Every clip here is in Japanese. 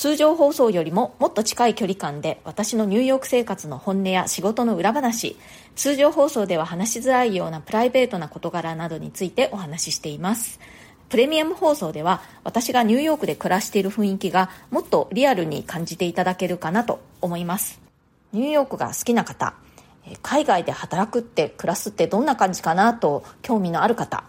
通常放送よりももっと近い距離感で私のニューヨーク生活の本音や仕事の裏話、通常放送では話しづらいようなプライベートな事柄などについてお話ししています。プレミアム放送では私がニューヨークで暮らしている雰囲気がもっとリアルに感じていただけるかなと思います。ニューヨークが好きな方、海外で働くって暮らすってどんな感じかなと興味のある方、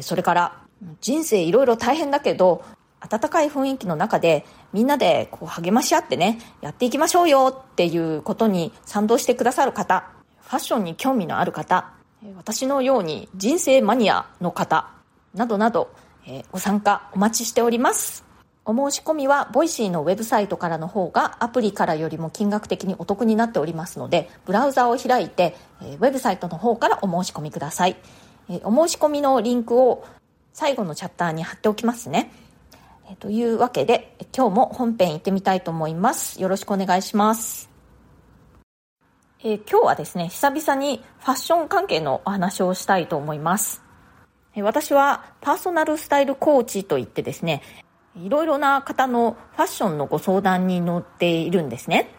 それから人生いろいろ大変だけど温かい雰囲気の中でみんなでこう励まし合ってねやっていきましょうよっていうことに賛同してくださる方ファッションに興味のある方私のように人生マニアの方などなど、えご参加お待ちしております。お申し込みは Voicy のウェブサイトからの方がアプリからよりも金額的にお得になっておりますのでブラウザを開いてえーウェブサイトの方からお申し込みください。えお申し込みのリンクを最後のチャッターに貼っておきますね。えというわけで今日も本編行ってみたいと思います。よろしくお願いします。えー今日はですね久々にファッション関係のお話をしたいと思います。え私はパーソナルスタイルコーチといってですねいろいろな方のファッションのご相談に乗っているんですね。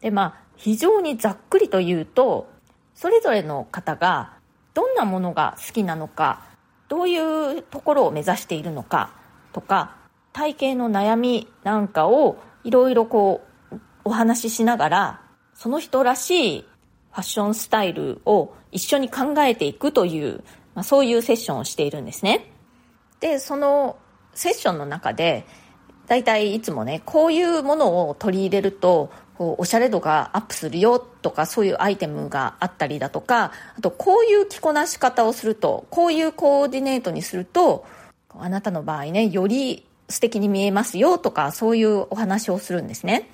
で、まあ、非常にざっくりと言うと、それぞれの方がどんなものが好きなのか、どういうところを目指しているのかとか、体型の悩みなんかをいろいろこう、お話ししながら、その人らしいファッションスタイルを一緒に考えていくという、まあ、そういうセッションをしているんですね。で、そのセッションの中で、だいたいいつもね、こういうものを取り入れると、こうおしゃれ度がアップするよとか、そういうアイテムがあったりだとか、あとこういう着こなし方をすると、こういうコーディネートにすると、あなたの場合ね、より素敵に見えますよとか、そういうお話をするんですね。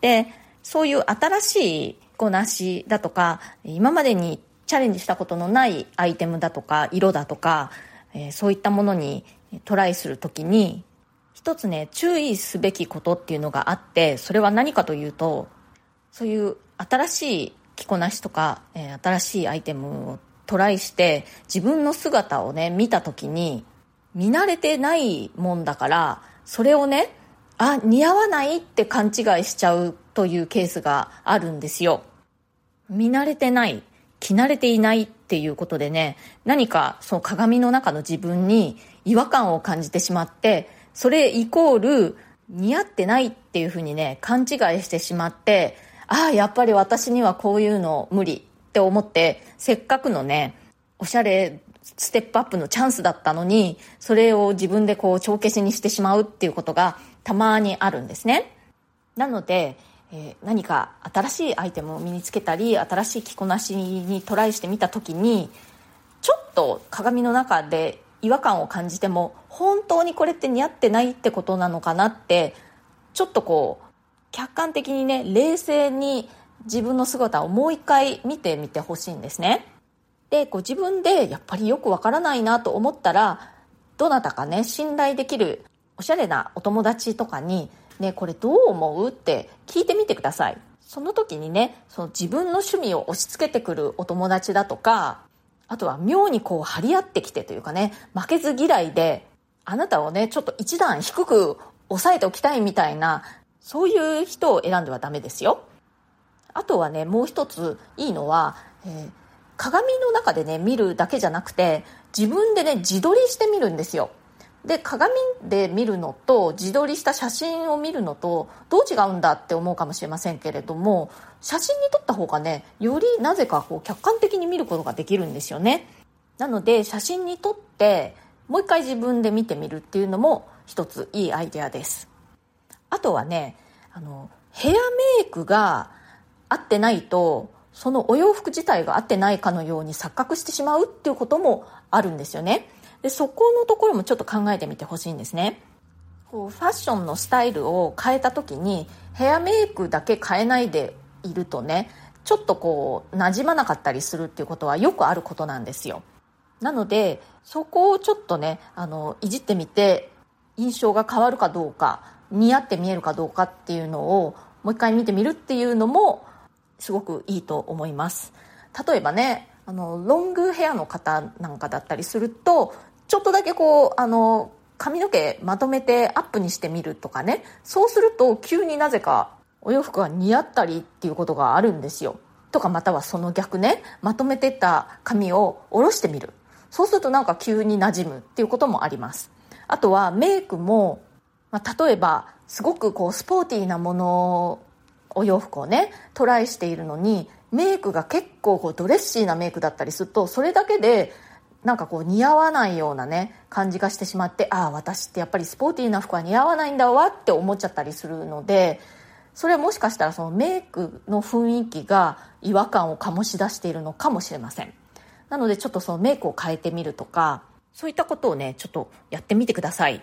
で、そういう新しい着こなしだとか、今までにチャレンジしたことのないアイテムだとか、色だとか、えそういったものにトライするときに、一つね、注意すべきことっていうのがあって、それは何かというと、そういう新しい着こなしとか、え新しいアイテムをトライして、自分の姿をね、見たときに、見慣れてないもんだから、それをね、あ、似合わないって勘違いしちゃうというケースがあるんですよ。見慣れてない、着慣れていないっていうことでね、何かその鏡の中の自分に違和感を感じてしまって、それイコール似合ってないっていうふうにね、勘違いしてしまって、ああ、やっぱり私にはこういうの無理って思って、せっかくのね、おしゃれステップアップのチャンスだったのに、それを自分でこう帳消しにしてしまうっていうことがたまにあるんですね。なので、えー何か新しいアイテムを身につけたり新しい着こなしにトライしてみた時にちょっと鏡の中で違和感を感じても本当にこれって似合ってないってことなのかなってちょっとこう客観的にね冷静に自分の姿をもう一回見てみてほしいんですねでこう自分でやっぱりよくわからないなと思ったらどなたかね信頼できるおしゃれなお友達とかにねこれどう思うって聞いてみてください。その時にねその自分の趣味を押し付けてくるお友達だとかあとは妙にこう張り合ってきてというかね負けず嫌いであなたをねちょっと一段低く抑えておきたいみたいなそういう人を選んではダメですよ。あとはねもう一ついいのは、えー鏡の中でね見るだけじゃなくて自分でね自撮りしてみるんですよ。で鏡で見るのと自撮りした写真を見るのとどう違うんだって思うかもしれませんけれども写真に撮った方がねよりなぜかこう客観的に見ることができるんですよね。なので写真に撮ってもう一回自分で見てみるっていうのも一ついいアイデアです。あとはねあのヘアメイクが合ってないとそのお洋服自体が合ってないかのように錯覚してしまうっていうこともあるんですよね。でそこのところもちょっと考えてみてほしいんですね。こうファッションのスタイルを変えた時にヘアメイクだけ変えないでいるとねちょっとこう馴染まなかったりするっていうことはよくあることなんですよ。なのでそこをちょっとねあのいじってみて印象が変わるかどうか似合って見えるかどうかっていうのをもう一回見てみるっていうのもすごくいいと思います。例えばねあのロングヘアの方なんかだったりするとちょっとだけこうあの髪の毛まとめてアップにしてみるとかね。そうすると急になぜかお洋服が似合ったりっていうことがあるんですよ。とかまたはその逆ねまとめてた髪を下ろしてみる。そうするとなんか急に馴染むっていうこともあります。あとはメイクも、まあ、例えばすごくこうスポーティーなものお洋服をねトライしているのにメイクが結構こうドレッシーなメイクだったりするとそれだけでなんかこう似合わないようなね感じがしてしまってああ私ってやっぱりスポーティーな服は似合わないんだわって思っちゃったりするのでそれはもしかしたらそのメイクの雰囲気が違和感を醸し出しているのかもしれません。なのでちょっとそのメイクを変えてみるとかそういったことをねちょっとやってみてください、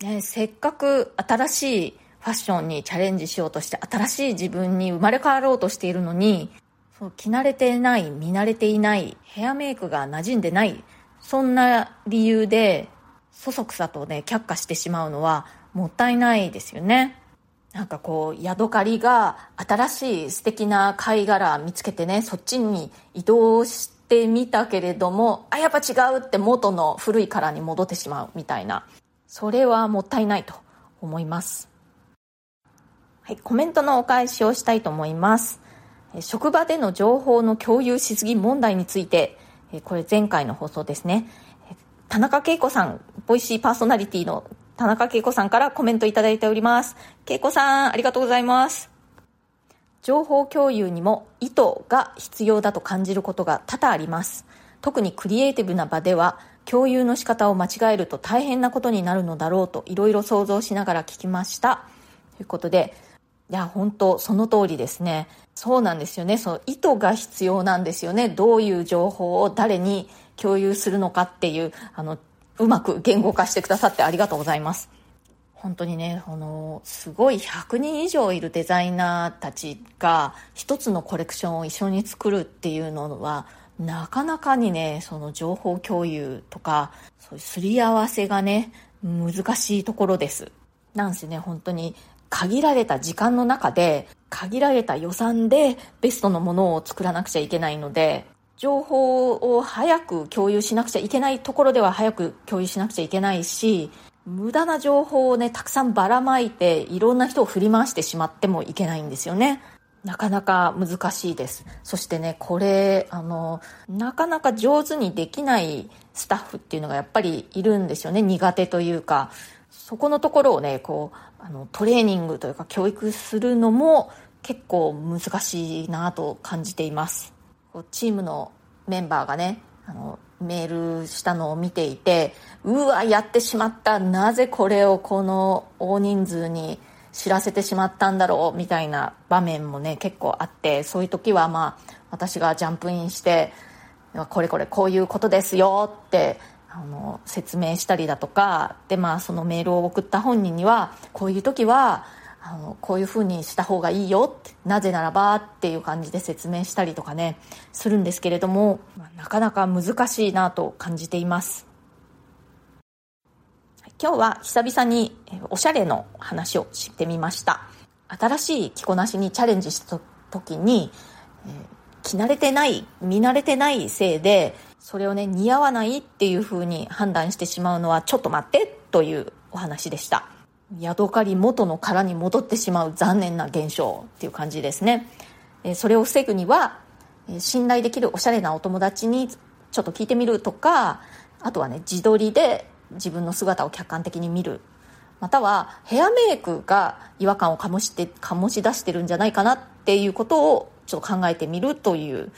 ね、せっかく新しいファッションにチャレンジしようとして新しい自分に生まれ変わろうとしているのにそう着慣れてない見慣れていないヘアメイクが馴染んでないそんな理由でそそくさとね却下してしまうのはもったいないですよねなんかこう、ヤドカリが新しい素敵な貝殻見つけてね、そっちに移動してみたけれども、あ、やっぱ違うって元の古い殻に戻ってしまうみたいな。それはもったいないと思います。はい、コメントのお返しをしたいと思います。職場での情報の共有しすぎ問題について、これ前回の放送ですね。田中恵子さん、ボイシーパーソナリティの田中恵子さんからコメントいただいております。恵子さん、ありがとうございます。情報共有にも意図が必要だと感じることが多々あります。特にクリエイティブな場では、共有の仕方を間違えると大変なことになるのだろうといろいろ想像しながら聞きました。ということで、いや、本当その通りですね。そうなんですよね。その意図が必要なんですよね。どういう情報を誰に共有するのかっていう、あの、うまく言語化してくださってありがとうございます。本当にね、あの、すごい100人以上いるデザイナーたちが一つのコレクションを一緒に作るっていうのは、なかなかにね、その情報共有とか、そういうすり合わせがね、難しいところです。なんせね、本当に限られた時間の中で、限られた予算でベストのものを作らなくちゃいけないので、情報を早く共有しなくちゃいけないところでは早く共有しなくちゃいけないし、無駄な情報をね、たくさんばらまいて、いろんな人を振り回してしまってもいけないんですよね。なかなか難しいです。そしてね、これ、あの、なかなか上手にできないスタッフっていうのがやっぱりいるんですよね。苦手というか。そこのところをね、こう、あの、トレーニングというか教育するのも結構難しいなと感じています。チームのメンバーがねあのメールしたのを見ていてうわやってしまったなぜこれをこの大人数に知らせてしまったんだろう？みたいな場面もね結構あってそういう時はまあ私がジャンプインしてこれこれこういうことですよってあの説明したりだとかでまあそのメールを送った本人にはこういう時はあのこういうふうにした方がいいよなぜならばっていう感じで説明したりとかねするんですけれどもなかなか難しいなと感じています。今日は久々におしゃれの話をしてみました。新しい着こなしにチャレンジした時に、えー、着慣れてない見慣れてないせいでそれをね似合わないっていうふうに判断してしまうのはちょっと待ってというお話でしたヤドカリ元の殻に戻ってしまう残念な現象っていう感じですね。それを防ぐには、信頼できるおしゃれなお友達にちょっと聞いてみるとか、あとはね、自撮りで自分の姿を客観的に見る。または、ヘアメイクが違和感を醸して、醸し出してるんじゃないかなっていうことをちょっと考えてみるという、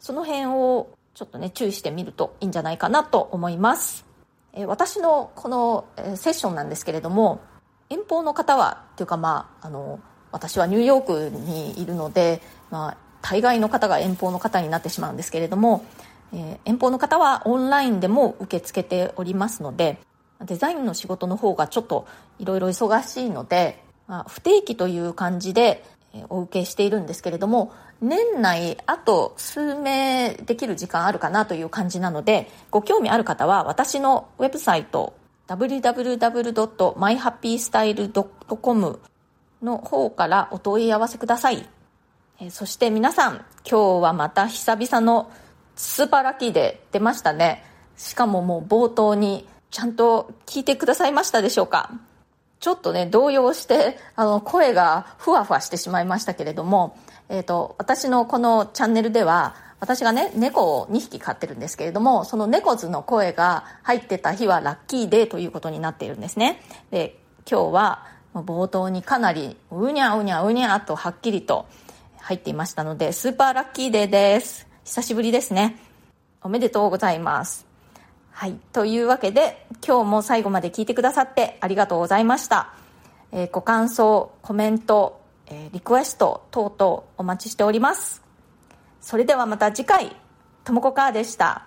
その辺をちょっとね、注意してみるといいんじゃないかなと思います。え私のこのえセッションなんですけれども、遠方の方はっていうかまああの私はニューヨークにいるので、まあ、大概の方が遠方の方になってしまうんですけれども、えー、遠方の方はオンラインでも受け付けておりますのでデザインの仕事の方がちょっといろいろ忙しいので、まあ、不定期という感じでお受けしているんですけれども、年内あと数名できる時間あるかなという感じなので、ご興味ある方は私のウェブサイト www.myhappystyle.com の方からお問い合わせください。そして皆さん、今日はまた久々のスーパーラッキーで出ましたね。しかももう冒頭にちゃんと聞いてくださいましたでしょうか？ちょっとね、動揺して、あの、声がふわふわしてしまいましたけれども、えっ、ー、と、私のこのチャンネルでは、私がね、猫を2匹飼ってるんですけれども、その猫図の声が入ってた日はラッキーデーということになっているんですね。で、今日は冒頭にかなりうにゃうにゃうにゃとはっきりと入っていましたので、スーパーラッキーデーです。久しぶりですね。おめでとうございます。はい。というわけで、今日も最後まで聞いてくださってありがとうございました。えー、ご感想、コメント、えー、リクエスト等々お待ちしております。それではまた次回、ともこかーでした。